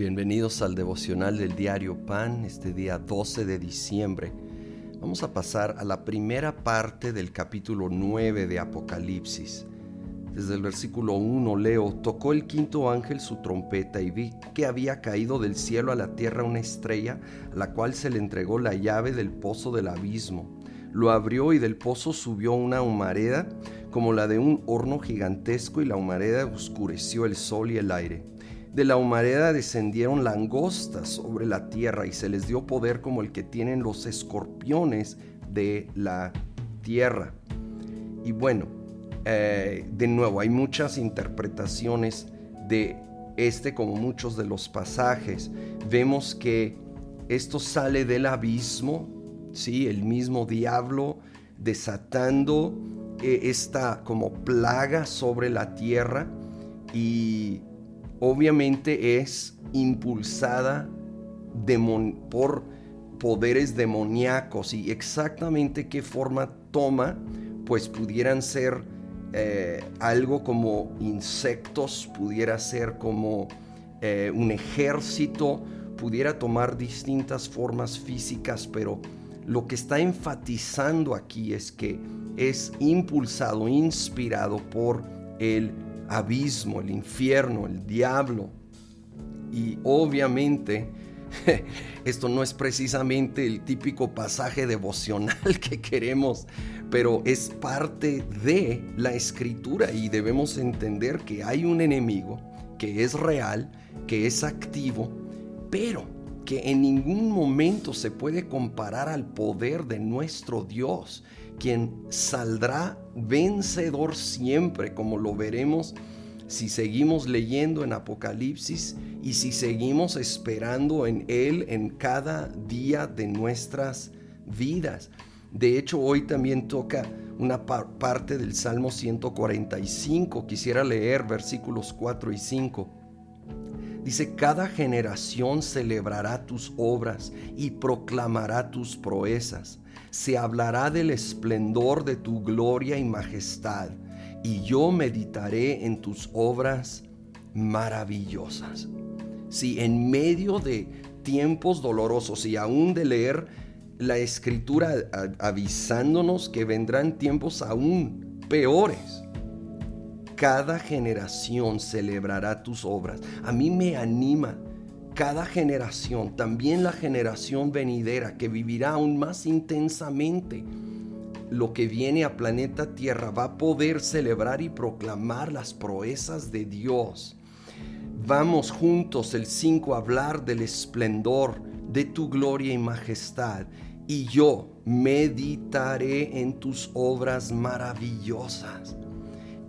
Bienvenidos al devocional del diario Pan, este día 12 de diciembre. Vamos a pasar a la primera parte del capítulo 9 de Apocalipsis. Desde el versículo 1 leo, tocó el quinto ángel su trompeta y vi que había caído del cielo a la tierra una estrella, a la cual se le entregó la llave del pozo del abismo. Lo abrió y del pozo subió una humareda como la de un horno gigantesco y la humareda oscureció el sol y el aire. De la humareda descendieron langostas sobre la tierra y se les dio poder como el que tienen los escorpiones de la tierra. Y bueno, eh, de nuevo, hay muchas interpretaciones de este como muchos de los pasajes. Vemos que esto sale del abismo, ¿sí? el mismo diablo desatando eh, esta como plaga sobre la tierra y obviamente es impulsada por poderes demoníacos. Y exactamente qué forma toma, pues pudieran ser eh, algo como insectos, pudiera ser como eh, un ejército, pudiera tomar distintas formas físicas, pero lo que está enfatizando aquí es que es impulsado, inspirado por el abismo, el infierno, el diablo. Y obviamente esto no es precisamente el típico pasaje devocional que queremos, pero es parte de la escritura y debemos entender que hay un enemigo que es real, que es activo, pero que en ningún momento se puede comparar al poder de nuestro Dios quien saldrá vencedor siempre, como lo veremos si seguimos leyendo en Apocalipsis y si seguimos esperando en Él en cada día de nuestras vidas. De hecho, hoy también toca una parte del Salmo 145. Quisiera leer versículos 4 y 5. Dice, cada generación celebrará tus obras y proclamará tus proezas se hablará del esplendor de tu gloria y majestad, y yo meditaré en tus obras maravillosas. Si en medio de tiempos dolorosos y aún de leer la escritura avisándonos que vendrán tiempos aún peores, cada generación celebrará tus obras. A mí me anima cada generación, también la generación venidera que vivirá aún más intensamente lo que viene a planeta Tierra, va a poder celebrar y proclamar las proezas de Dios. Vamos juntos el 5 a hablar del esplendor de tu gloria y majestad y yo meditaré en tus obras maravillosas.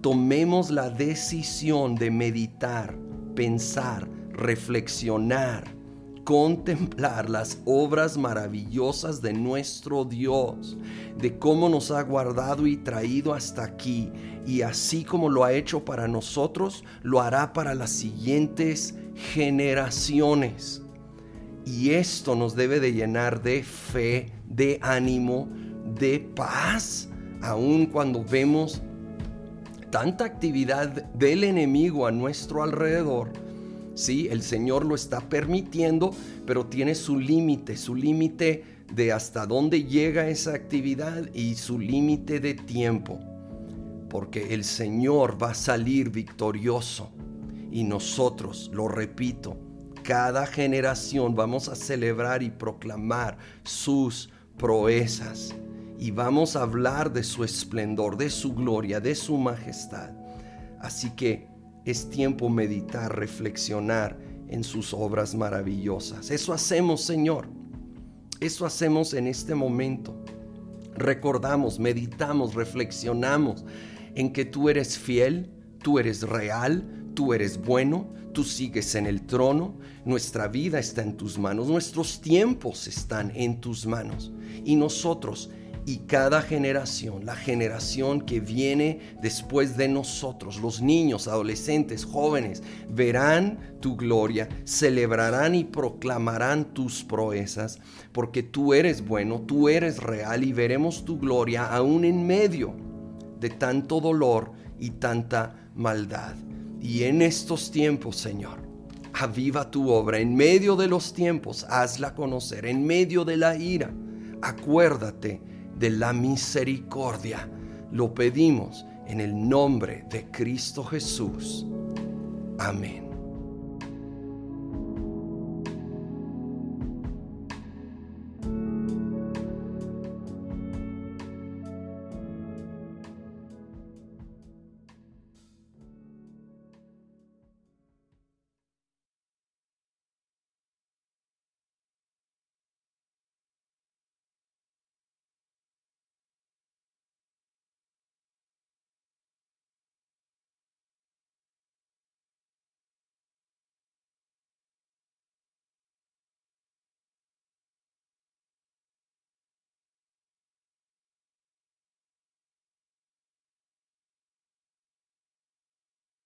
Tomemos la decisión de meditar, pensar, reflexionar, contemplar las obras maravillosas de nuestro Dios, de cómo nos ha guardado y traído hasta aquí, y así como lo ha hecho para nosotros, lo hará para las siguientes generaciones. Y esto nos debe de llenar de fe, de ánimo, de paz, aun cuando vemos tanta actividad del enemigo a nuestro alrededor Sí, el Señor lo está permitiendo, pero tiene su límite, su límite de hasta dónde llega esa actividad y su límite de tiempo. Porque el Señor va a salir victorioso y nosotros, lo repito, cada generación vamos a celebrar y proclamar sus proezas y vamos a hablar de su esplendor, de su gloria, de su majestad. Así que es tiempo meditar, reflexionar en sus obras maravillosas. Eso hacemos, Señor. Eso hacemos en este momento. Recordamos, meditamos, reflexionamos en que tú eres fiel, tú eres real, tú eres bueno, tú sigues en el trono, nuestra vida está en tus manos, nuestros tiempos están en tus manos y nosotros y cada generación, la generación que viene después de nosotros, los niños, adolescentes, jóvenes, verán tu gloria, celebrarán y proclamarán tus proezas, porque tú eres bueno, tú eres real y veremos tu gloria aún en medio de tanto dolor y tanta maldad. Y en estos tiempos, Señor, Aviva tu obra en medio de los tiempos, hazla conocer en medio de la ira. Acuérdate de la misericordia. Lo pedimos en el nombre de Cristo Jesús. Amén.